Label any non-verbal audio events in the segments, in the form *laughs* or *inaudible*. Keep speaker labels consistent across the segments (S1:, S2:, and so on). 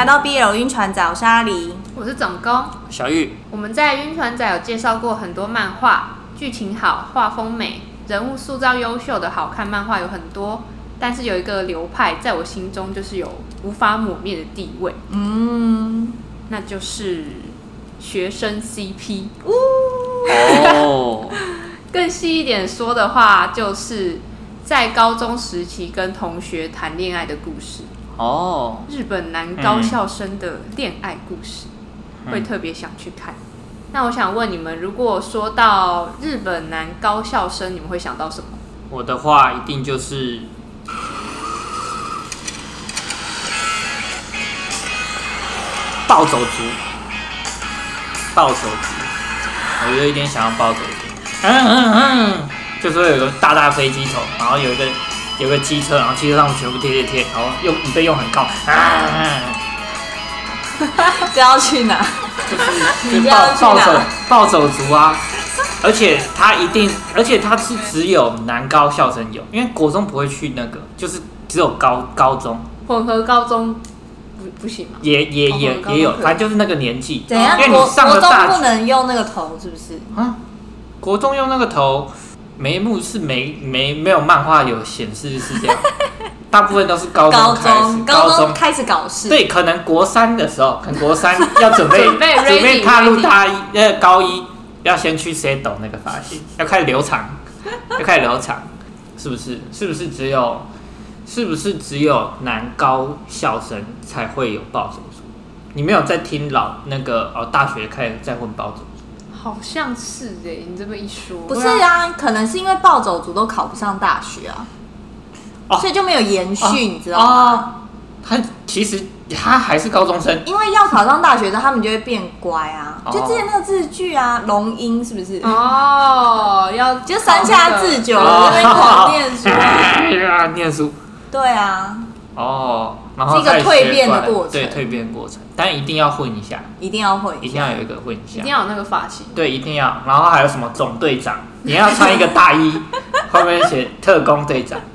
S1: 来到 BL 晕船仔，我是阿狸，
S2: 我是总工
S3: 小玉。
S2: 我们在晕船仔有介绍过很多漫画，剧情好，画风美，人物塑造优秀的好看漫画有很多，但是有一个流派在我心中就是有无法抹灭的地位，嗯，那就是学生 CP。哦，*laughs* 更细一点说的话，就是在高中时期跟同学谈恋爱的故事。哦，日本男高校生的恋爱故事，嗯、会特别想去看。那我想问你们，如果说到日本男高校生，你们会想到什么？
S3: 我的话一定就是暴走族，暴走族，我有一点想要暴走族。嗯嗯嗯，就是会有个大大飞机头，然后有一个。有个机车，然后机车上全部贴贴贴，然后用你被用很高，啊！*laughs*
S1: 这要去哪？
S3: 就是暴暴走暴走族啊！而且他一定，而且他是只有男高校生有，因为国中不会去那个，就是只有高高中
S2: 混合高中不不行吗？
S3: 也也也也有，反正就是那个年纪。
S1: 怎样？因为你上了大国中不能用那个头，是不是？啊？
S3: 国中用那个头。眉目是没没没有漫画有显示是这样，*laughs* 大部分都是高中开始，高中，
S1: 高中开始搞事。
S3: 对，可能国三的时候，可能国三要准备 *laughs* 准备，准备踏入大一呃高一，要先去 settle 那个发型，要开始留长，*laughs* 要开始留长，是不是？是不是只有是不是只有男高校生才会有暴走族？你没有在听老那个哦，大学开始在混暴走。
S2: 好像是哎，你这么一说，
S1: 不是啊，可能是因为暴走族都考不上大学啊，哦、所以就没有延续，哦、你知道吗？
S3: 他其实他还是高中生，
S1: 因为要考上大学的，他们就会变乖啊。哦、就之前那个字句啊，龙樱是不是？
S2: 哦，*laughs* 要
S1: 就三下自久了，因为狂念书，*laughs*
S3: 啊，念书，
S1: 对啊。
S3: 哦，
S1: 然后是一个蜕变的过程，
S3: 对，蜕变过程，但一定要混一下，
S1: 一定要混一下，
S3: 一定要有一个混一下，
S2: 一定要有那个发型，
S3: 对，一定要。然后还有什么总队长，你要穿一个大衣，后面写特工队长。*laughs*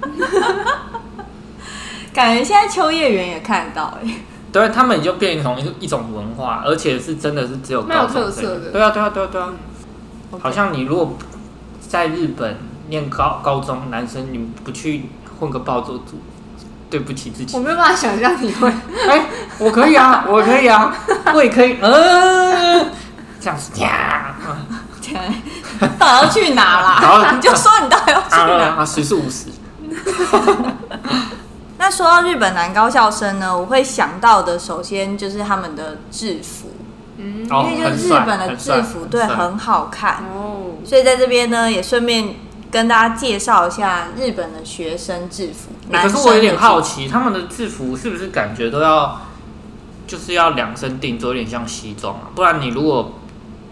S1: 感觉现在秋叶原也看得到哎，
S3: 对，他们就变成一一种文化，而且是真的是只有没有特色的，对啊，对啊，对啊，对啊。好像你如果在日本念高高中，男生你不去混个暴走族。对不起自己，
S2: 我没有办法想象你会。*laughs*
S3: 哎、欸，我可以啊，我可以啊，我也可以。嗯、呃，这样子呀，
S1: 到底要去哪啦？*laughs* *laughs* 你就说你到底要去哪？
S3: 啊，十是五十。
S1: 那说到日本男高校生呢，我会想到的首先就是他们的制服，嗯，因为就是日本的制服，对，很好看哦。所以在这边呢，也顺便。跟大家介绍一下日本的学生制服。
S3: 欸、可是我有点好奇，他们的制服是不是感觉都要，就是要量身定做，有点像西装啊？不然你如果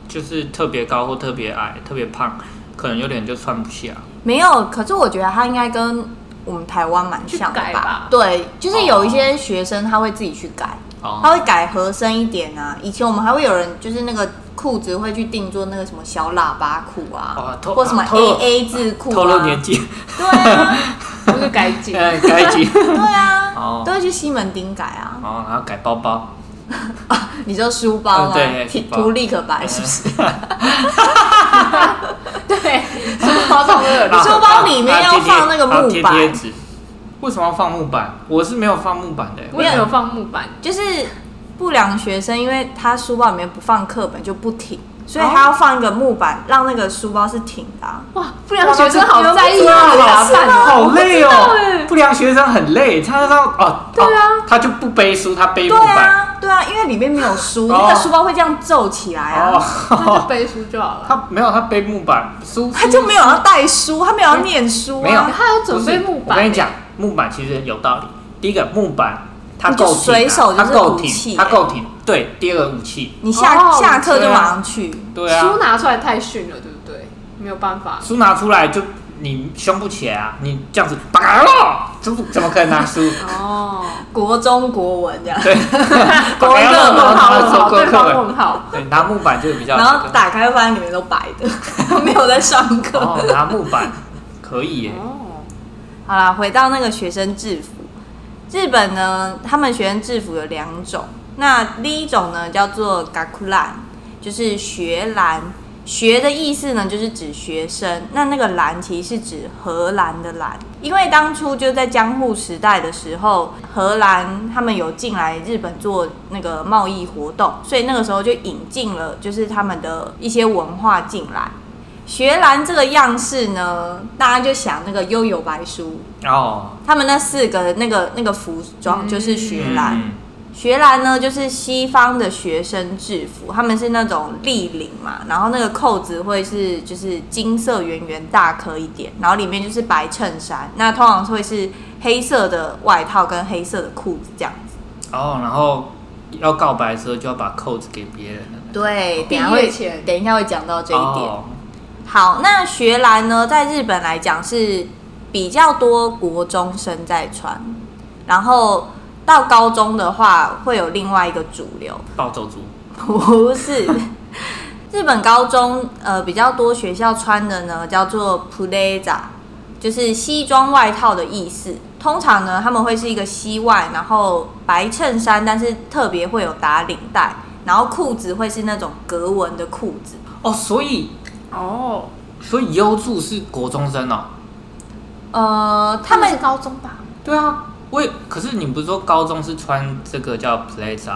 S3: 就是特别高或特别矮、特别胖，可能有点就穿不下。
S1: 没有，可是我觉得他应该跟我们台湾蛮像的吧？吧对，就是有一些学生他会自己去改，哦、他会改合身一点啊。以前我们还会有人就是那个。裤子会去定做那个什么小喇叭裤啊，或什么 A A 字裤啊，
S3: 透露年纪，
S1: 对啊，*laughs*
S2: 不是改紧，
S3: 改紧，
S1: 对啊，都会去西门町改啊，
S3: 哦，然后改包包，
S1: 你说书包吗？对，涂立可白是不是？*laughs*
S2: 对，书包上面，*laughs*
S1: 书包里面要放那个木板，
S3: 为什么要放木板？我是没有放木板的，
S2: 我也有放木板，
S1: 就是。不良学生，因为他书包里面不放课本就不停，所以他要放一个木板，让那个书包是挺的。
S2: 哇，不良学生好在意啊，
S3: 好累哦。不良学生很累，他说哦，对啊，他就不背书，他背木板。对啊，
S1: 对啊，因为里面没有书，那个书包会这样皱起来啊。
S2: 他就背书就好了。
S3: 他没有，他背木板书，
S1: 他就没有要带书，他没有要念书，
S3: 没有，
S2: 他要准备木板。
S3: 我跟你讲，木板其实有道理。第一个木板。他够
S1: 随手就是武器，
S3: 他够挺。对，第二个武器，
S1: 你下下课就马上去。
S3: 对啊，
S2: 书拿出来太逊了，对不对？没有办法。
S3: 书拿出来就你凶不起来啊！你这样子，拔了，怎怎么可能拿书？*laughs*
S1: 哦，国中国文这样。*laughs*
S3: 对，
S1: 国文课
S3: 很好，
S2: 对方很好。
S3: 对，拿木板就比较。*laughs*
S1: 然后打开发现里面都白的，没有在上课。
S3: 哦，拿木板可以耶。哦，
S1: 好啦，回到那个学生制服。日本呢，他们学生制服有两种，那第一种呢，叫做 gakulan，就是学兰。学的意思呢，就是指学生。那那个兰其实是指荷兰的兰，因为当初就在江户时代的时候，荷兰他们有进来日本做那个贸易活动，所以那个时候就引进了就是他们的一些文化进来。学兰这个样式呢，大家就想那个悠悠白书哦，他们那四个那个那个服装就是学兰。嗯嗯学兰呢，就是西方的学生制服，他们是那种立领嘛，然后那个扣子会是就是金色圆圆大颗一点，然后里面就是白衬衫，那通常会是黑色的外套跟黑色的裤子这样子。
S3: 哦，然后要告白的时候就要把扣子给别人了。
S1: 对，等一下会等一下会讲到这一点。哦、好，那学兰呢，在日本来讲是比较多国中生在穿，然后。到高中的话，会有另外一个主流，
S3: 暴走族，
S1: 不是。日本高中呃比较多学校穿的呢，叫做 blazer，就是西装外套的意思。通常呢，他们会是一个西外，然后白衬衫，但是特别会有打领带，然后裤子会是那种格纹的裤子。
S3: 哦，所以哦，所以优助是国中生哦。
S1: 呃，他们是高中吧？
S3: 对啊。我也，可是你不是说高中是穿这个叫 blazer？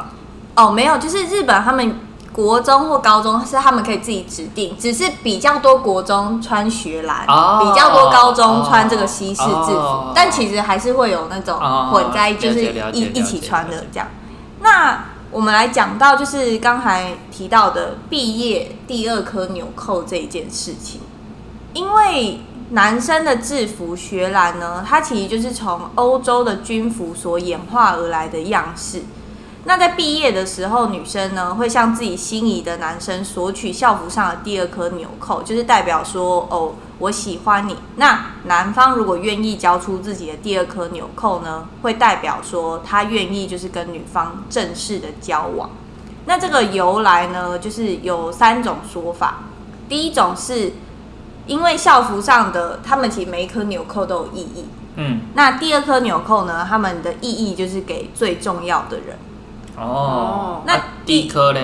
S1: 哦，没有，就是日本他们国中或高中是他们可以自己指定，只是比较多国中穿学蓝，哦、比较多高中穿这个西式制服，哦、但其实还是会有那种混在，就是一一起穿的这样。那我们来讲到就是刚才提到的毕业第二颗纽扣这件事情，因为。男生的制服学兰呢，它其实就是从欧洲的军服所演化而来的样式。那在毕业的时候，女生呢会向自己心仪的男生索取校服上的第二颗纽扣，就是代表说哦，我喜欢你。那男方如果愿意交出自己的第二颗纽扣呢，会代表说他愿意就是跟女方正式的交往。那这个由来呢，就是有三种说法。第一种是。因为校服上的他们其实每一颗纽扣都有意义。嗯，那第二颗纽扣呢？他们的意义就是给最重要的人。
S3: 哦，那第一颗呢？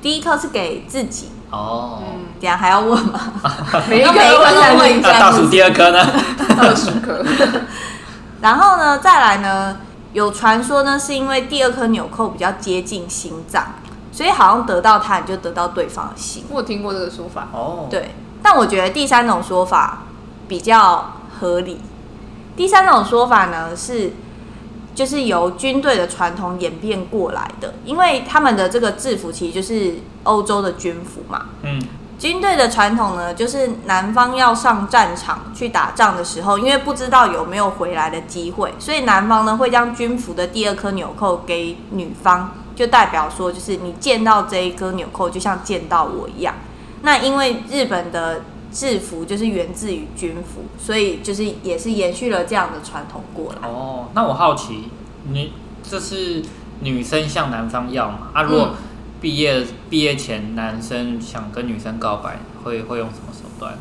S1: 第一颗是给自己。哦，嗯，等下还要问吗？每一颗都问一下。
S3: 倒数第二颗呢？
S1: 倒数颗。*laughs* 然后呢，再来呢？有传说呢，是因为第二颗纽扣比较接近心脏，所以好像得到它，你就得到对方的心。
S2: 我有听过这个说法。
S1: 哦，对。但我觉得第三种说法比较合理。第三种说法呢，是就是由军队的传统演变过来的，因为他们的这个制服其实就是欧洲的军服嘛。嗯，军队的传统呢，就是男方要上战场去打仗的时候，因为不知道有没有回来的机会，所以男方呢会将军服的第二颗纽扣给女方，就代表说，就是你见到这一颗纽扣，就像见到我一样。那因为日本的制服就是源自于军服，所以就是也是延续了这样的传统过来。
S3: 哦，那我好奇，你这是女生向男方要嘛？啊，如果毕业毕业前男生想跟女生告白，会会用什么手段？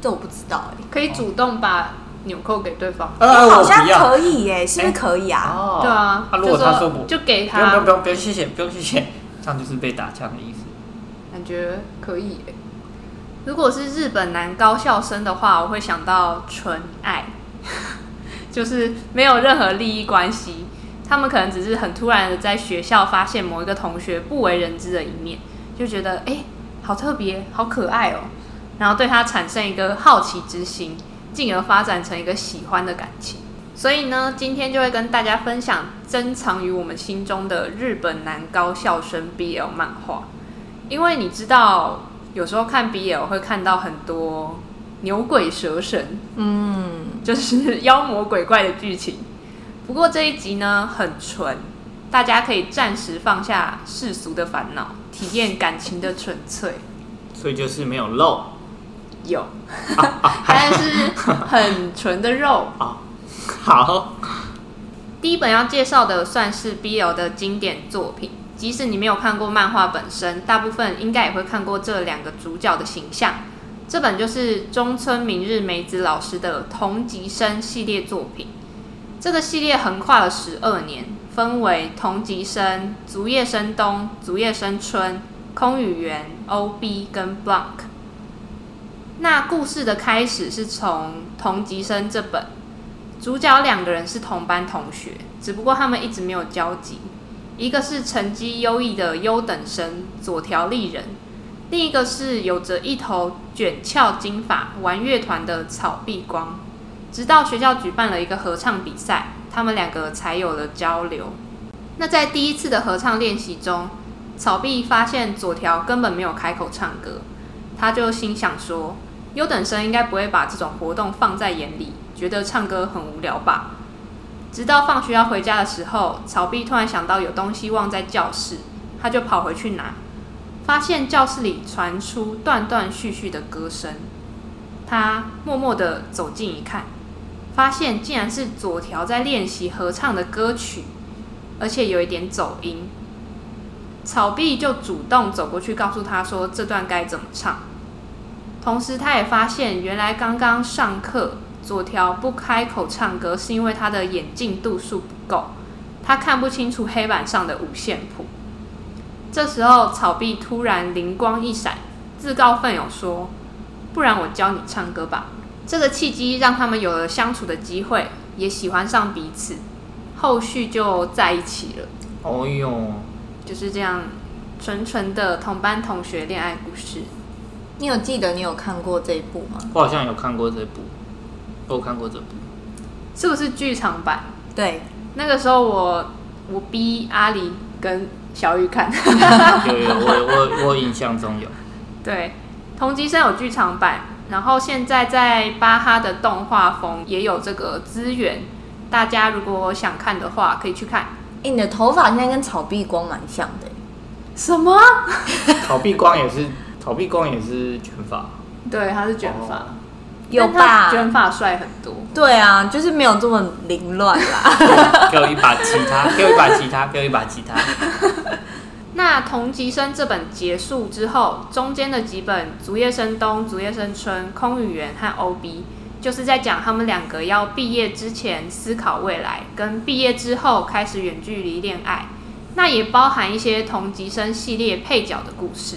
S1: 这我不知道哎、欸，
S2: 可以主动把纽扣给对方。
S1: 呃，好像可以耶、欸，是不是可以啊？
S2: 哦，对啊。
S3: 那如果他说不，
S2: 就给他。
S3: 不用不用不用，谢谢不用谢谢，这样就是被打枪的意思。
S2: 感觉可以。如果是日本男高校生的话，我会想到纯爱，*laughs* 就是没有任何利益关系，他们可能只是很突然的在学校发现某一个同学不为人知的一面，就觉得哎，好特别，好可爱哦，然后对他产生一个好奇之心，进而发展成一个喜欢的感情。所以呢，今天就会跟大家分享珍藏于我们心中的日本男高校生 BL 漫画。因为你知道，有时候看 BL 会看到很多牛鬼蛇神，嗯，就是妖魔鬼怪的剧情。不过这一集呢，很纯，大家可以暂时放下世俗的烦恼，体验感情的纯粹。
S3: 所以就是没有肉，
S2: 有，*laughs* 但是很纯的肉。*laughs*
S3: 好，
S2: 第一本要介绍的算是 BL 的经典作品。即使你没有看过漫画本身，大部分应该也会看过这两个主角的形象。这本就是中村明日美子老师的同级生系列作品。这个系列横跨了十二年，分为同级生、足夜生冬、足夜生春、空羽源、OB 跟 Blank。那故事的开始是从同级生这本，主角两个人是同班同学，只不过他们一直没有交集。一个是成绩优异的优等生佐条丽人，另一个是有着一头卷翘金发玩乐团的草壁光。直到学校举办了一个合唱比赛，他们两个才有了交流。那在第一次的合唱练习中，草壁发现佐条根本没有开口唱歌，他就心想说：优等生应该不会把这种活动放在眼里，觉得唱歌很无聊吧。直到放学要回家的时候，草壁突然想到有东西忘在教室，他就跑回去拿，发现教室里传出断断续续的歌声。他默默地走近一看，发现竟然是佐条在练习合唱的歌曲，而且有一点走音。草壁就主动走过去告诉他说这段该怎么唱，同时他也发现原来刚刚上课。佐条不开口唱歌，是因为他的眼镜度数不够，他看不清楚黑板上的五线谱。这时候，草壁突然灵光一闪，自告奋勇说：“不然我教你唱歌吧。”这个契机让他们有了相处的机会，也喜欢上彼此，后续就在一起了。
S3: 哦哟，
S2: 就是这样，纯纯的同班同学恋爱故事。
S1: 你有记得你有看过这一部吗？
S3: 我好像有看过这部。我看过这部，
S2: 是不是剧场版？
S1: 对，
S2: 那个时候我我逼阿里跟小玉看，*laughs*
S3: 有有我我我印象中有。*laughs*
S2: 对，同级生有剧场版，然后现在在巴哈的动画风也有这个资源，大家如果想看的话可以去看。
S1: 欸，你的头发现在跟草壁光蛮像的。
S2: 什么？
S3: 草壁光也是草壁光也是卷发。*laughs*
S2: 对，他是卷发。哦
S1: 有吧？
S2: 卷发帅很多。
S1: 对啊，就是没有这么凌乱啦。*laughs*
S3: 给我一把吉他，给我一把吉他，给我一把吉他。
S2: 那同级生这本结束之后，中间的几本《竹叶生冬》《竹叶生春》《空羽源》和《OB》，就是在讲他们两个要毕业之前思考未来，跟毕业之后开始远距离恋爱。那也包含一些同级生系列配角的故事。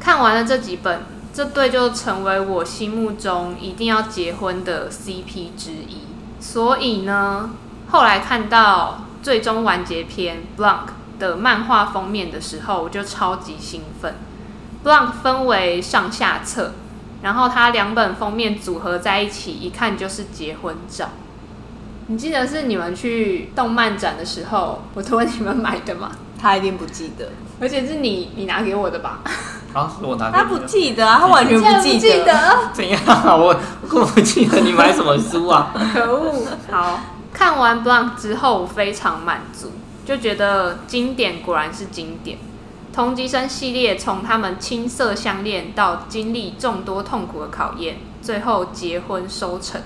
S2: 看完了这几本。这对就成为我心目中一定要结婚的 CP 之一。所以呢，后来看到最终完结篇 Blank 的漫画封面的时候，我就超级兴奋。Blank 分为上下册，然后它两本封面组合在一起，一看就是结婚照。你记得是你们去动漫展的时候，我托你们买的吗？
S1: 他一定不记得，
S2: 而且是你你拿给我的吧？
S3: 啊，是我拿给你的。
S1: 他不记得啊，他完全不记得。
S3: 怎样啊？我我不记得你买什么书啊？
S2: 可恶！好，看完 Blanc 之后，我非常满足，就觉得经典果然是经典。同级生系列从他们青涩相恋到经历众多痛苦的考验，最后结婚收成，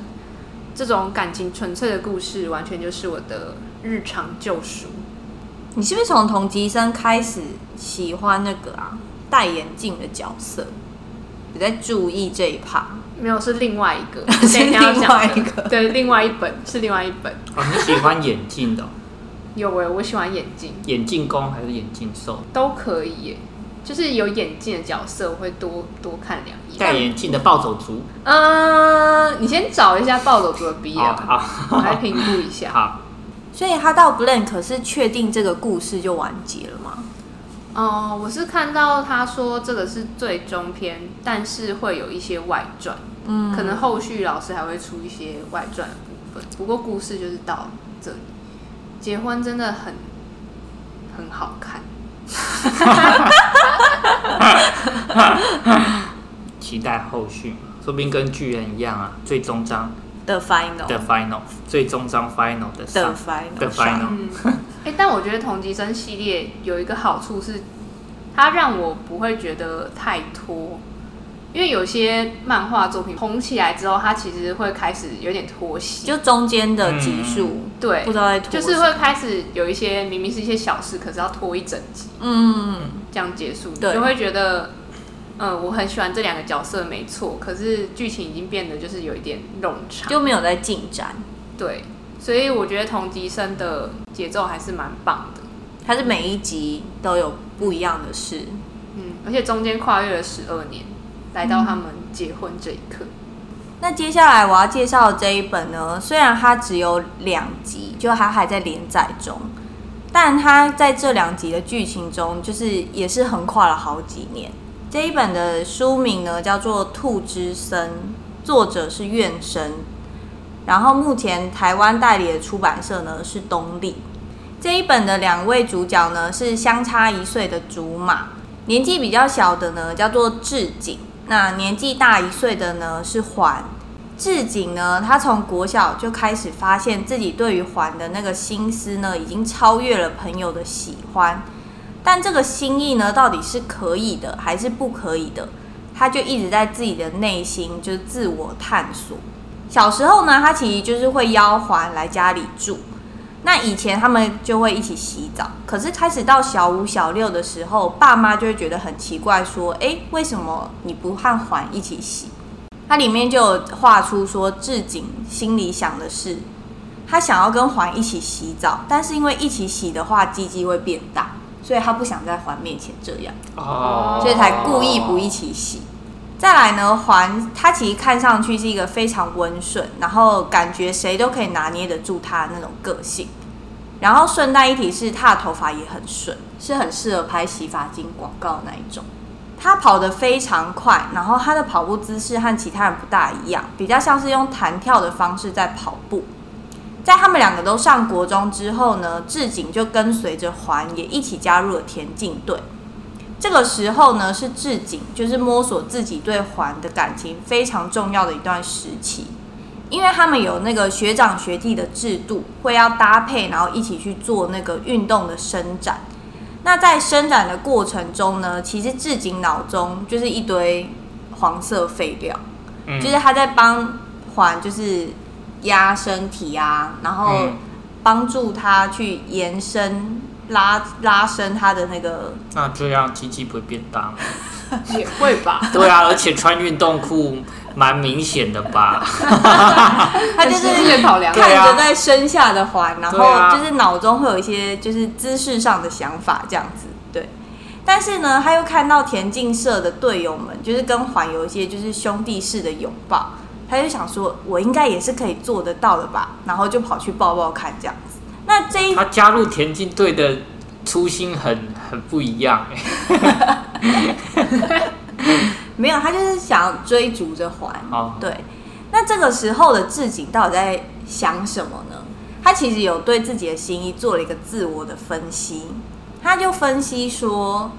S2: 这种感情纯粹的故事，完全就是我的日常救赎。
S1: 你是不是从同级生开始喜欢那个啊戴眼镜的角色？你在注意这一趴？
S2: 没有，是另外一个，*laughs*
S1: 是另外一个，
S2: 对，另外一本是另外一本。
S3: 哦，你喜欢眼镜的？*laughs*
S2: 有诶，我喜欢眼镜。
S3: 眼镜攻还是眼镜受？
S2: 都可以耶，就是有眼镜的角色，我会多多看两眼。
S3: 戴眼镜的暴走族？
S2: 嗯，你先找一下暴走族的 BL，
S3: 好，
S2: 我来评估一下。
S3: 好。
S1: 所以他到 Blank 是确定这个故事就完结了吗？
S2: 哦、呃，我是看到他说这个是最终篇，但是会有一些外传，嗯，可能后续老师还会出一些外传的部分。不过故事就是到这里，结婚真的很很好看，
S3: 期待后续，说不定跟巨人一样啊，最终章。
S1: The final，The
S3: final，最终章 final 的
S1: The final，The
S3: final。
S2: 哎，但我觉得同级生系列有一个好处是，它让我不会觉得太拖，因为有些漫画作品红起来之后，它其实会开始有点拖戏，
S1: 就中间的集数，
S2: 嗯、对，
S1: 不知道在拖，
S2: 就是会开始有一些明明是一些小事，可是要拖一整集，嗯，这样结束，对，就会觉得。嗯，我很喜欢这两个角色，没错。可是剧情已经变得就是有一点冗长，
S1: 就没有在进展。
S2: 对，所以我觉得同级生的节奏还是蛮棒的，
S1: 它是每一集都有不一样的事，
S2: 嗯，而且中间跨越了十二年，来到他们结婚这一刻。
S1: 那接下来我要介绍的这一本呢，虽然它只有两集，就它还在连载中，但它在这两集的剧情中，就是也是横跨了好几年。这一本的书名呢叫做《兔之森》，作者是怨生，然后目前台湾代理的出版社呢是东立。这一本的两位主角呢是相差一岁的竹马，年纪比较小的呢叫做志景。那年纪大一岁的呢是环，志景呢，他从国小就开始发现自己对于环的那个心思呢，已经超越了朋友的喜欢，但这个心意呢，到底是可以的还是不可以的？他就一直在自己的内心就是自我探索。小时候呢，他其实就是会邀环来家里住。那以前他们就会一起洗澡，可是开始到小五、小六的时候，爸妈就会觉得很奇怪，说：“诶，为什么你不和环一起洗？”它里面就有画出说，志景心里想的是，他想要跟环一起洗澡，但是因为一起洗的话，鸡鸡会变大，所以他不想在环面前这样，哦，所以才故意不一起洗。再来呢，环他其实看上去是一个非常温顺，然后感觉谁都可以拿捏得住他的那种个性。然后顺带一提是，他的头发也很顺，是很适合拍洗发精广告的那一种。他跑得非常快，然后他的跑步姿势和其他人不大一样，比较像是用弹跳的方式在跑步。在他们两个都上国中之后呢，志景就跟随着环也一起加入了田径队。这个时候呢，是志景就是摸索自己对环的感情非常重要的一段时期，因为他们有那个学长学弟的制度，会要搭配，然后一起去做那个运动的伸展。那在伸展的过程中呢，其实志景脑中就是一堆黄色废料，嗯、就是他在帮环就是压身体啊，然后帮助他去延伸。拉拉伸他的那个，
S3: 那这样鸡鸡不会变大吗？
S2: 也会吧。*laughs* *laughs*
S3: 对啊，而且穿运动裤蛮明显的吧？*laughs*
S1: 他就是看着在身下的环，然后就是脑中会有一些就是姿势上的想法这样子。对，但是呢，他又看到田径社的队友们就是跟环有一些就是兄弟式的拥抱，他就想说，我应该也是可以做得到的吧？然后就跑去抱抱看这样子。那这一
S3: 他加入田径队的初心很很不一样 *laughs*
S1: 没有，他就是想追逐着环。哦，对。那这个时候的志景到底在想什么呢？他其实有对自己的心意做了一个自我的分析。他就分析说，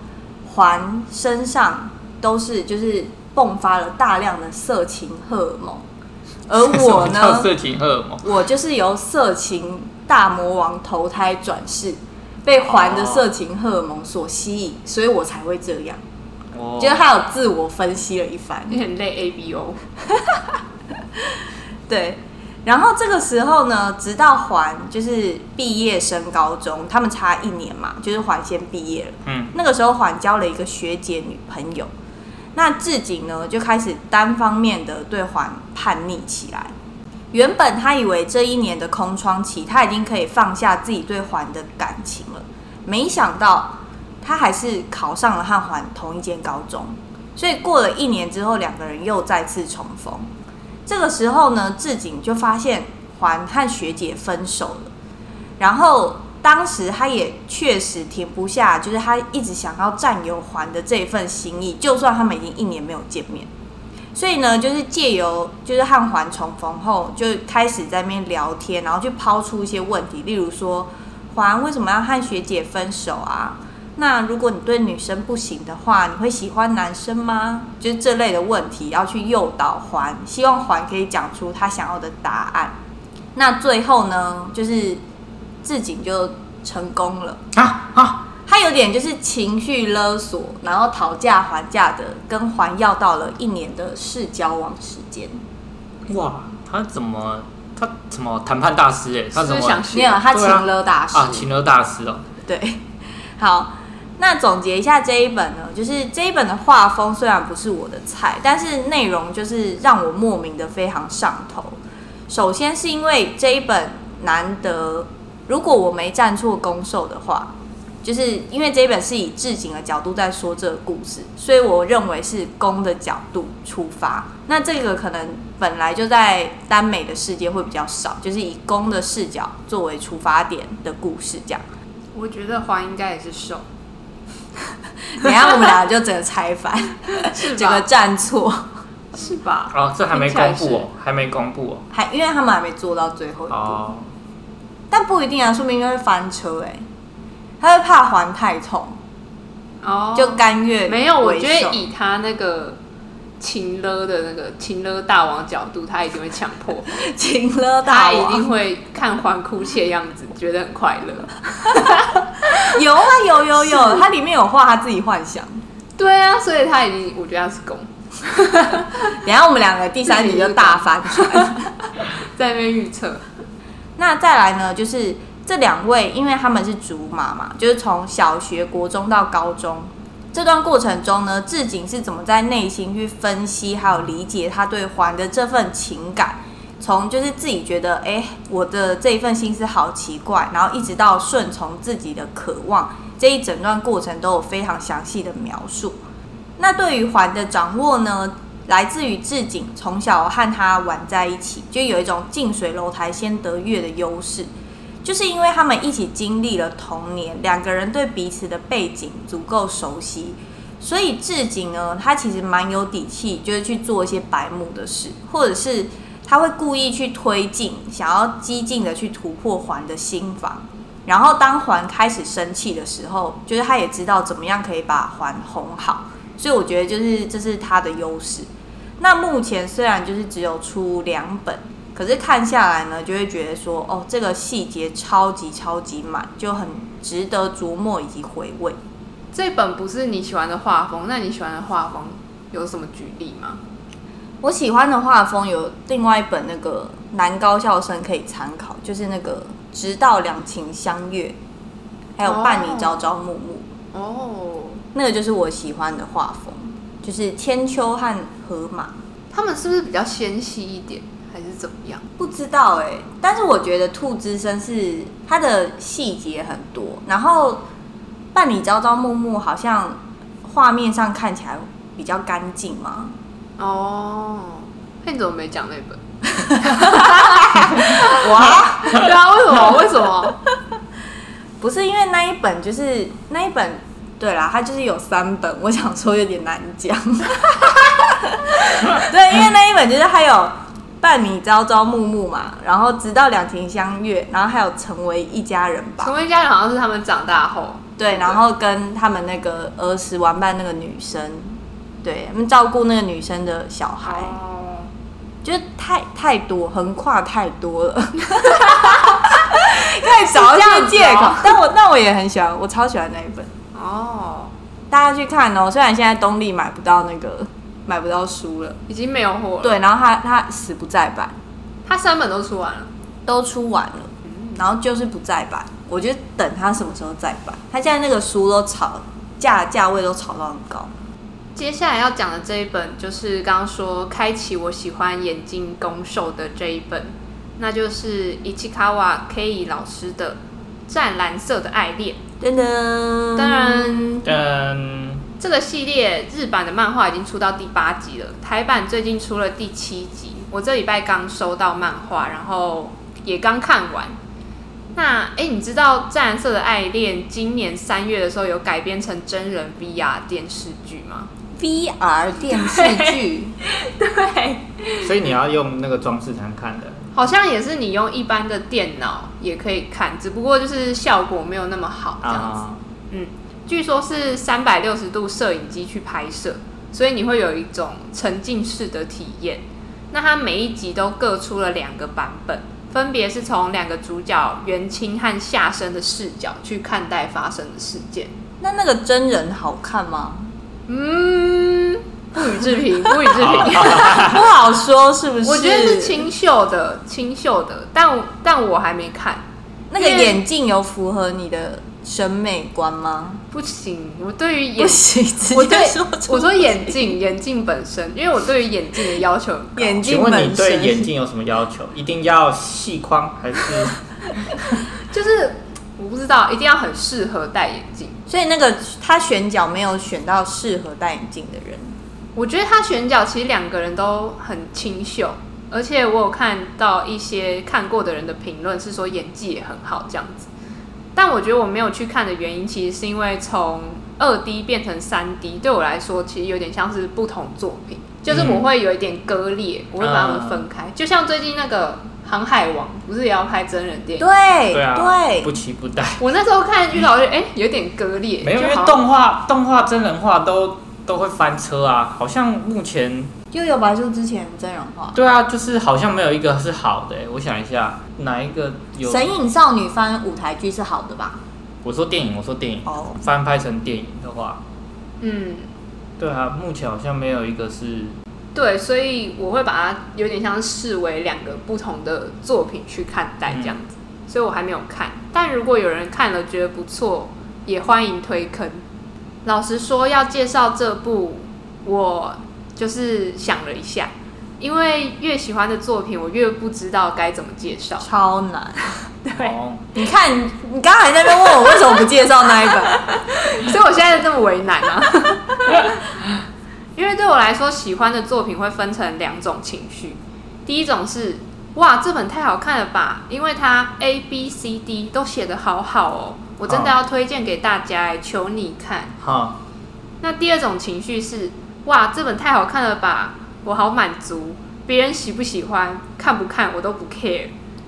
S1: 环身上都是就是迸发了大量的色情荷尔蒙，*laughs* 而我呢，
S3: 色情荷尔蒙，
S1: 我就是由色情。大魔王投胎转世，被环的色情荷尔蒙所吸引，所以我才会这样。哦觉得他有自我分析了一番，
S2: 你很累。A B O，*laughs*
S1: 对。然后这个时候呢，直到环就是毕业升高中，他们差一年嘛，就是环先毕业了。嗯。那个时候环交了一个学姐女朋友，那志景呢就开始单方面的对环叛逆起来。原本他以为这一年的空窗期，他已经可以放下自己对环的感情了。没想到他还是考上了和环同一间高中，所以过了一年之后，两个人又再次重逢。这个时候呢，志景就发现环和学姐分手了。然后当时他也确实停不下，就是他一直想要占有环的这份心意，就算他们已经一年没有见面。所以呢，就是借由就是和环重逢后，就开始在那边聊天，然后去抛出一些问题，例如说，环为什么要和学姐分手啊？那如果你对女生不行的话，你会喜欢男生吗？就是这类的问题要去诱导环，希望环可以讲出他想要的答案。那最后呢，就是志景就成功了啊啊！他有点就是情绪勒索，然后讨价还价的跟环要到了一年的试交往时间。
S3: 哇，他怎么他怎么谈判大师哎？他怎么
S1: 没有他情勒大师
S3: 啊？情勒大师哦。
S1: 对，*laughs* 好，那总结一下这一本呢，就是这一本的画风虽然不是我的菜，但是内容就是让我莫名的非常上头。首先是因为这一本难得，如果我没站错攻受的话，就是因为这一本是以置景的角度在说这个故事，所以我认为是攻的角度出发。那这个可能本来就在耽美的世界会比较少，就是以攻的视角作为出发点的故事这样。
S2: 我觉得环应该也是受。*laughs*
S1: 等下我们俩就整个拆反，整个站错，
S2: 是吧？
S3: 哦，这还没公布哦，还没公布哦，
S1: 还因为他们还没做到最后一步，哦、但不一定啊，说明应该会翻车哎，他会怕环太痛，哦，就甘愿
S2: 没有，我觉得以他那个。情勒的那个情勒大王角度，他一定会强迫 *laughs*
S1: 情勒大
S2: 王，他一定会看欢哭泣的样子，觉得很快乐。*laughs*
S1: 有啊，有有有，他里面有画他自己幻想。
S2: 对啊，所以他已经，我觉得他是攻。*laughs*
S1: 等下我们两个第三集就大翻船，
S2: 在那边预测。
S1: 那再来呢，就是这两位，因为他们是竹马嘛，就是从小学、国中到高中。这段过程中呢，置景是怎么在内心去分析，还有理解他对环的这份情感，从就是自己觉得，哎，我的这一份心思好奇怪，然后一直到顺从自己的渴望，这一整段过程都有非常详细的描述。那对于环的掌握呢，来自于置景从小和他玩在一起，就有一种近水楼台先得月的优势。就是因为他们一起经历了童年，两个人对彼此的背景足够熟悉，所以置景呢，他其实蛮有底气，就是去做一些白目的事，或者是他会故意去推进，想要激进的去突破环的心防。然后当环开始生气的时候，就是他也知道怎么样可以把环哄好。所以我觉得就是这是他的优势。那目前虽然就是只有出两本。可是看下来呢，就会觉得说，哦，这个细节超级超级满，就很值得琢磨以及回味。
S2: 这本不是你喜欢的画风，那你喜欢的画风有什么举例吗？
S1: 我喜欢的画风有另外一本那个男高校生可以参考，就是那个《直到两情相悦》，还有《伴你朝朝暮暮》。哦，那个就是我喜欢的画风，就是千秋和河马，
S2: 他们是不是比较纤细一点？还是怎么样？
S1: 不知道哎、欸，但是我觉得兔之森是它的细节很多，然后伴你朝朝暮暮好像画面上看起来比较干净嘛。
S2: 哦，那你怎么没讲那本？*laughs* 哇，对啊，为什么？为什么？
S1: 不是因为那一本就是那一本，对啦，它就是有三本，*laughs* 我想说有点难讲。*laughs* 对，因为那一本就是还有。伴你朝朝暮暮嘛，然后直到两情相悦，然后还有成为一家人吧。
S2: 成为一家人好像是他们长大后，
S1: 对，然后跟他们那个儿时玩伴那个女生，对，他们照顾那个女生的小孩，哦，就是太太多，横跨太多了，太少这个借口。但我但我也很喜欢，我超喜欢那一本哦，大家去看哦。虽然现在东立买不到那个。买不到书了，
S2: 已经没有货了。
S1: 对，然后他他死不再版，
S2: 他三本都出完了，
S1: 都出完了，然后就是不再版。我觉得等他什么时候再版，他现在那个书都炒价价位都炒到很高。
S2: 接下来要讲的这一本就是刚刚说开启我喜欢眼睛攻受的这一本，那就是伊奇卡瓦 K 老师的《湛蓝色的爱恋》。噔噔当然噔。这个系列日版的漫画已经出到第八集了，台版最近出了第七集。我这礼拜刚收到漫画，然后也刚看完。那哎，你知道《湛蓝色的爱恋》今年三月的时候有改编成真人 VR 电视剧吗
S1: ？VR 电视剧，*laughs*
S2: 对。对
S3: 所以你要用那个装置才能看的。
S2: 好像也是你用一般的电脑也可以看，只不过就是效果没有那么好这样子。啊、嗯。据说是三百六十度摄影机去拍摄，所以你会有一种沉浸式的体验。那它每一集都各出了两个版本，分别是从两个主角元清和夏生的视角去看待发生的事件。
S1: 那那个真人好看吗？
S2: 嗯，不予置评，不予置评，*laughs*
S1: 不好说是不是？
S2: 我觉得是清秀的，清秀的，但但我还没看。
S1: 那个眼镜有符合你的审美观吗？
S2: 不行，我对于眼
S1: 不行，
S2: 我对我说眼镜，*laughs* 眼镜本身，因为我对于眼镜的要求，
S1: 眼镜。
S3: 请问你对眼镜有什么要求？一定要细框还是？*laughs*
S2: 就是我不知道，一定要很适合戴眼镜。
S1: 所以那个他选角没有选到适合戴眼镜的人。
S2: 我觉得他选角其实两个人都很清秀，而且我有看到一些看过的人的评论是说演技也很好这样子。但我觉得我没有去看的原因，其实是因为从二 D 变成三 D，对我来说其实有点像是不同作品，就是我会有一点割裂，我会把它们分开。就像最近那个《航海王》，不是也要拍真人电影？
S1: 对对
S3: 啊，对，不期不待。
S2: 我那时候看预告就哎，有点割裂。
S3: 没有，因为动画、动画真人化都都会翻车啊，好像目前。
S1: 又有白素之前真人化，
S3: 对啊，就是好像没有一个是好的。我想一下，哪一个有？
S1: 神隐少女翻舞台剧是好的吧？
S3: 我说电影，我说电影
S1: 哦，
S3: 翻拍成电影的话，
S2: 嗯，
S3: 对啊，目前好像没有一个是。
S2: 对，所以我会把它有点像视为两个不同的作品去看待这样子，嗯、所以我还没有看。但如果有人看了觉得不错，也欢迎推坑。老实说，要介绍这部我。就是想了一下，因为越喜欢的作品，我越不知道该怎么介绍，
S1: 超难。*laughs*
S2: 对，
S3: 哦、
S1: 你看，你刚才在那边问我为什么不介绍那一本，*laughs*
S2: 所以我现在这么为难啊。*laughs* 因为对我来说，喜欢的作品会分成两种情绪，第一种是哇，这本太好看了吧，因为它 A B C D 都写得好好哦，我真的要推荐给大家，求你看。
S3: 好，
S2: 那第二种情绪是。哇，这本太好看了吧！我好满足，别人喜不喜欢、看不看我都不 care，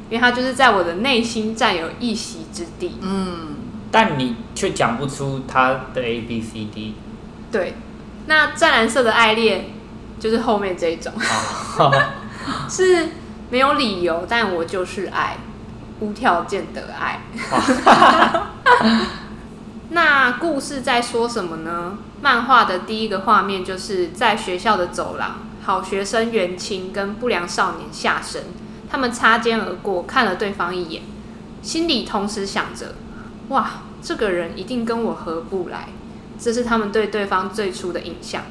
S2: 因为它就是在我的内心占有一席之地。
S1: 嗯，
S3: 但你却讲不出它的 A B C D。
S2: 对，那湛蓝色的爱恋就是后面这一种，*laughs* 是没有理由，但我就是爱，无条件的爱。*laughs* 那故事在说什么呢？漫画的第一个画面就是在学校的走廊，好学生袁清跟不良少年夏生，他们擦肩而过，看了对方一眼，心里同时想着：哇，这个人一定跟我合不来。这是他们对对方最初的印象。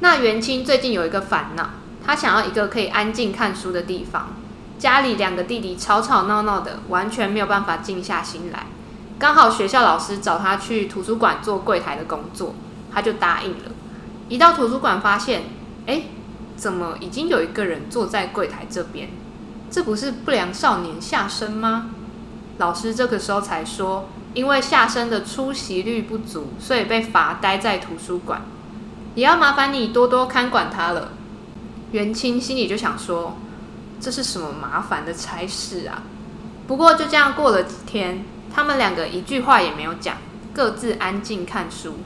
S2: 那袁清最近有一个烦恼，他想要一个可以安静看书的地方，家里两个弟弟吵吵闹闹的，完全没有办法静下心来。刚好学校老师找他去图书馆做柜台的工作，他就答应了。一到图书馆，发现，哎，怎么已经有一个人坐在柜台这边？这不是不良少年夏生吗？老师这个时候才说，因为夏生的出席率不足，所以被罚待在图书馆，也要麻烦你多多看管他了。元清心里就想说，这是什么麻烦的差事啊？不过就这样过了几天。他们两个一句话也没有讲，各自安静看书，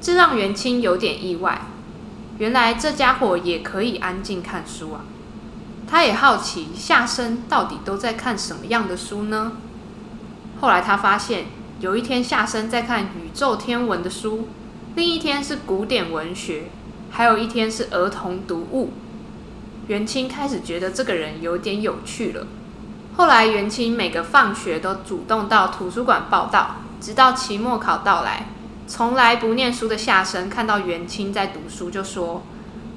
S2: 这让元清有点意外。原来这家伙也可以安静看书啊！他也好奇夏生到底都在看什么样的书呢？后来他发现，有一天下生在看宇宙天文的书，另一天是古典文学，还有一天是儿童读物。元清开始觉得这个人有点有趣了。后来，元清每个放学都主动到图书馆报到，直到期末考到来。从来不念书的夏生看到元清在读书，就说：“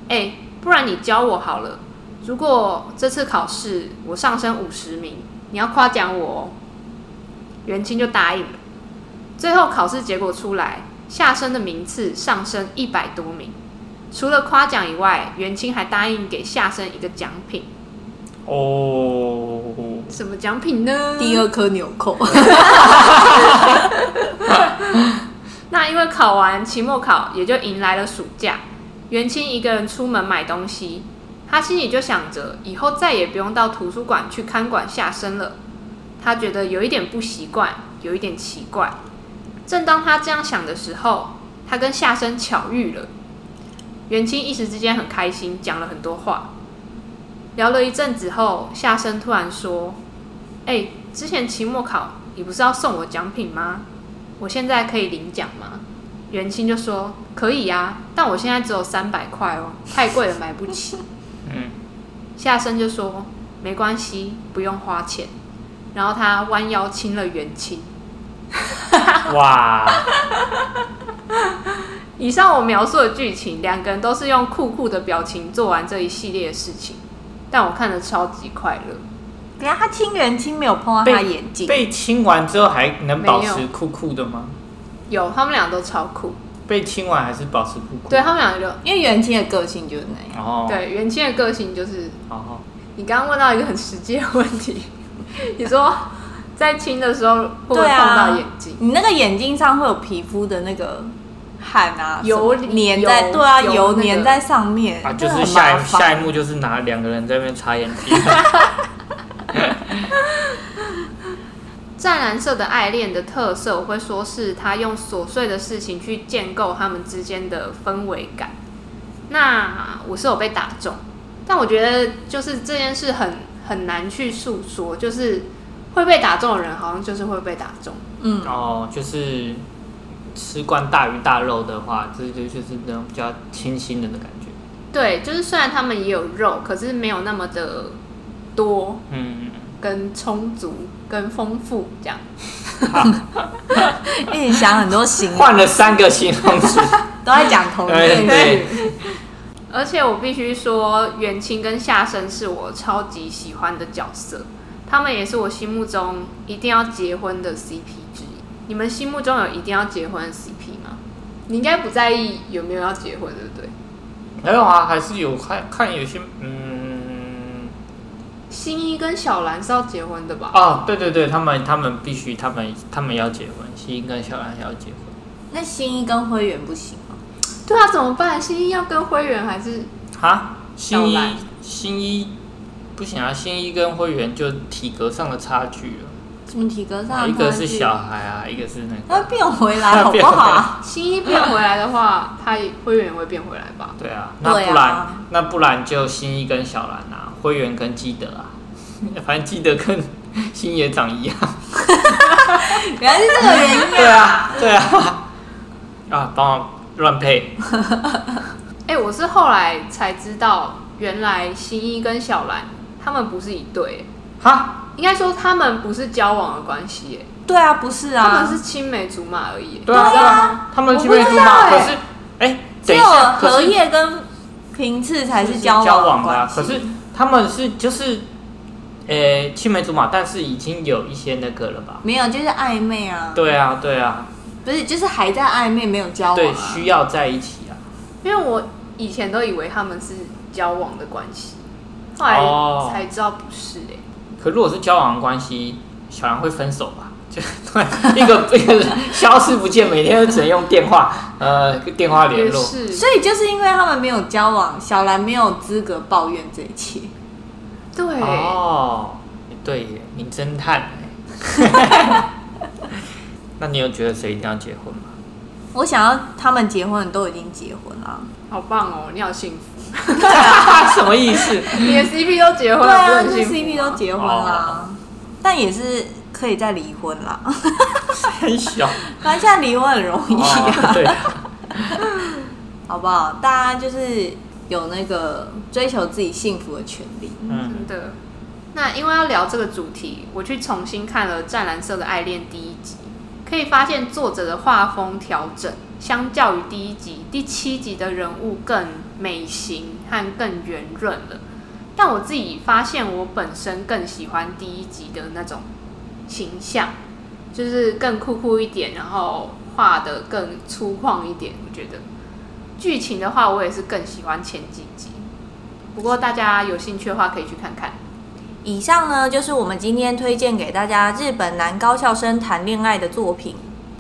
S2: 哎，不然你教我好了。如果这次考试我上升五十名，你要夸奖我哦。”元清就答应了。最后考试结果出来，夏生的名次上升一百多名。除了夸奖以外，袁清还答应给夏生一个奖品。
S3: 哦，
S2: 什么奖品呢？
S1: 第二颗纽扣。*laughs*
S2: 那因为考完期末考，也就迎来了暑假。袁清一个人出门买东西，他心里就想着，以后再也不用到图书馆去看管夏生了。他觉得有一点不习惯，有一点奇怪。正当他这样想的时候，他跟夏生巧遇了。元清一时之间很开心，讲了很多话。聊了一阵子后，夏生突然说：“哎、欸，之前期末考你不是要送我奖品吗？我现在可以领奖吗？”元清就说：“可以呀、啊，但我现在只有三百块哦，太贵了，买不起。*laughs* ”嗯，夏生就说：“没关系，不用花钱。”然后他弯腰亲了元清。
S3: 哇！*laughs*
S2: 以上我描述的剧情，两个人都是用酷酷的表情做完这一系列的事情，但我看的超级快乐。
S1: 等下他亲人亲没有碰到他眼睛，
S3: 被亲完之后还能保持酷酷的吗？
S2: 有，他们俩都超酷。
S3: 被亲完还是保持酷酷？
S2: 对他们两个就，
S1: 因为元清的个性就是那样。
S2: 哦。对，元清的个性就是。哦。你刚刚问到一个很实际的问题，*laughs* 你说在亲的时候会不会碰到眼睛？
S1: 你那个眼睛上会有皮肤的那个。汗啊，油粘在，对啊，油粘在上面
S3: 啊，就是下一下一幕就是拿两个人在那边擦眼皮。*laughs*
S2: 湛蓝色的爱恋的特色，我会说是他用琐碎的事情去建构他们之间的氛围感。那我是有被打中，但我觉得就是这件事很很难去诉说，就是会被打中的人，好像就是会被打中。
S3: 嗯，哦，就是。吃惯大鱼大肉的话，这就就是那种比较清新的的感觉。
S2: 对，就是虽然他们也有肉，可是没有那么的多，嗯，跟充足，跟丰富这样。*laughs*
S1: 一直想很多形容，
S3: 换了三个形容词，*laughs*
S1: 都在讲同一件事。
S2: 而且我必须说，元清跟夏生是我超级喜欢的角色，他们也是我心目中一定要结婚的 CP。你们心目中有一定要结婚的 CP 吗？你应该不在意有没有要结婚，对不对？
S3: 没有啊，还是有看看有些嗯，
S2: 新一跟小兰是要结婚的吧？
S3: 哦，对对对，他们他们必须他们他们要结婚，新一跟小兰要结婚。
S1: 那新一跟灰原不行吗？
S2: 对啊，怎么办？新一要跟灰原还是
S3: 啊？新一新一不行啊，新一跟灰原就体格上的差距了。
S1: 什么体格上？
S3: 一个是小孩啊，一个是那个。
S1: 他变回来 *laughs* 好不好？
S2: 新一变回来的话，他辉元会变回来吧？
S3: 对啊，那不然、啊、那不然就新一跟小兰啊，会员跟基德啊，*laughs* 反正基德跟星野长一样。*laughs*
S1: 原来是这个原因啊！
S3: 对啊，对啊，啊，帮我乱配。
S2: 哎、欸，我是后来才知道，原来新一跟小兰他们不是一对。哈？应该说他们不是交往的关系耶。
S1: 对啊，不是啊，
S2: 他们是青梅竹马而已。
S3: 对啊，他们青梅竹马。可是，哎，
S1: 只有荷叶跟平次才是交往的。
S3: 可是他们是就是，呃，青梅竹马，但是已经有一些那个了吧？
S1: 没有，就是暧昧啊。
S3: 对啊，对啊。
S1: 不是，就是还在暧昧，没有交往。
S3: 对，需要在一起啊。
S2: 因为我以前都以为他们是交往的关系，后来才知道不是哎。
S3: 可如果是交往关系，小兰会分手吧？*laughs* 就一个一个消失不见，每天都只能用电话呃电话联络。
S1: 是，所以就是因为他们没有交往，小兰没有资格抱怨这一切。
S2: 对
S3: 哦，对耶，名侦探。*laughs* 那你有觉得谁一定要结婚吗？
S1: 我想要他们结婚都已经结婚了，
S2: 好棒哦！你好幸福。*laughs*
S3: 什么意思？
S2: 你的 CP 都结婚了，
S1: 对啊，是 CP 都结婚了，哦、但也是可以再离婚啦。
S3: 很小，*laughs*
S1: 反正现在离婚很容易啊。
S3: 哦、对，*laughs*
S1: 好不好？大家就是有那个追求自己幸福的权利。
S2: 嗯，真的。那因为要聊这个主题，我去重新看了《湛蓝色的爱恋》第一集，可以发现作者的画风调整。相较于第一集，第七集的人物更美型和更圆润了。但我自己发现，我本身更喜欢第一集的那种形象，就是更酷酷一点，然后画得更粗犷一点。我觉得剧情的话，我也是更喜欢前几集。不过大家有兴趣的话，可以去看看。
S1: 以上呢，就是我们今天推荐给大家日本男高校生谈恋爱的作品。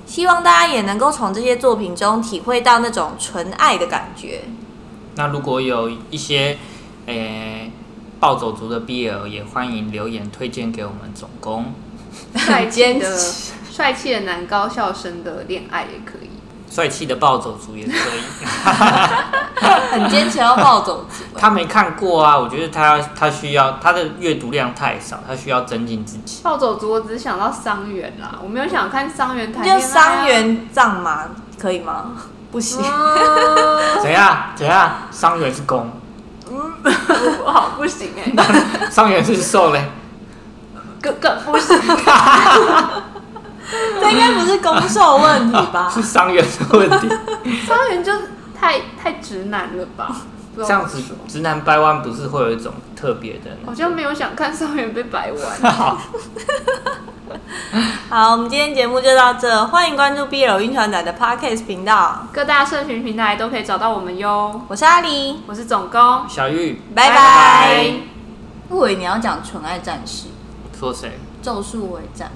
S1: 希望大家也能够从这些作品中体会到那种纯爱的感觉。
S3: 那如果有一些诶、欸、暴走族的 BL，也欢迎留言推荐给我们总工。
S2: 帅气的 *laughs* 帅气的男高校生的恋爱也可以。
S3: 帅气的暴走族也可以，*laughs* *laughs*
S1: 很坚持要暴走族。
S3: 他没看过啊，我觉得他他需要他的阅读量太少，他需要增进自己。
S2: 暴走族我只想到伤员啦，我没有想看伤员谈恋
S1: 爱。就伤员藏马可以吗？不行。
S3: 怎样怎样？伤员是攻。
S2: 嗯，我好不行哎、欸。
S3: 桑原是受嘞。
S2: 更更不行。*laughs*
S1: 这应该不是攻受问题吧？*laughs*
S3: 是伤员的问题。*laughs*
S2: 伤员就太太直男了吧？
S3: 这样子，直男掰弯不是会有一种特别的？
S2: 好像没有想看少年被掰弯。好，*laughs*
S1: 好，我们今天节目就到这，欢迎关注 BL 晕船仔的 Podcast 频道，
S2: 各大社群平台都可以找到我们哟。
S1: 我是阿狸，
S2: 我是总工
S3: 小玉，
S1: 拜拜。不以为你要讲纯爱战士，
S3: 说谁？
S1: 咒术回战。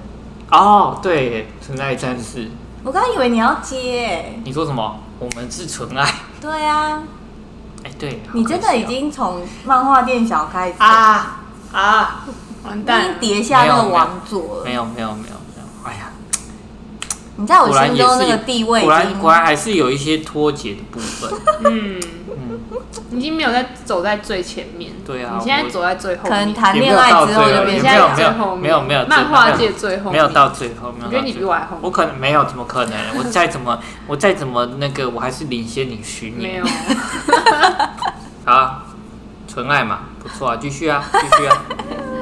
S3: 哦，对，纯爱战士。
S1: 我刚以为你要接，
S3: 你说什么？我们是纯爱。
S1: 对啊。
S3: 哎，对，
S1: 你真的已经从漫画店小开始
S2: 啊啊！完蛋，
S1: 已经叠下那个王座了。
S3: 没有没有没有没有，哎呀，
S1: 你在我心中那个地位，
S3: 果然果然还是有一些脱节的部分。嗯 *laughs*
S2: 嗯，已经没有在走在最前面。
S3: 对啊，
S2: 你现在走在最后，
S1: 可能谈恋爱之后就变现在
S2: 最后面，
S3: 没有没有
S2: 漫画界最后，
S3: 没有到最后。
S2: 我觉得你比我还后。
S3: 我可能没有，怎么可能？我 *laughs* 再怎么我再怎么那个，我还是领先你十年。
S2: 没有。*laughs*
S3: 好，纯爱嘛，不错啊，继续啊，继续啊。*laughs*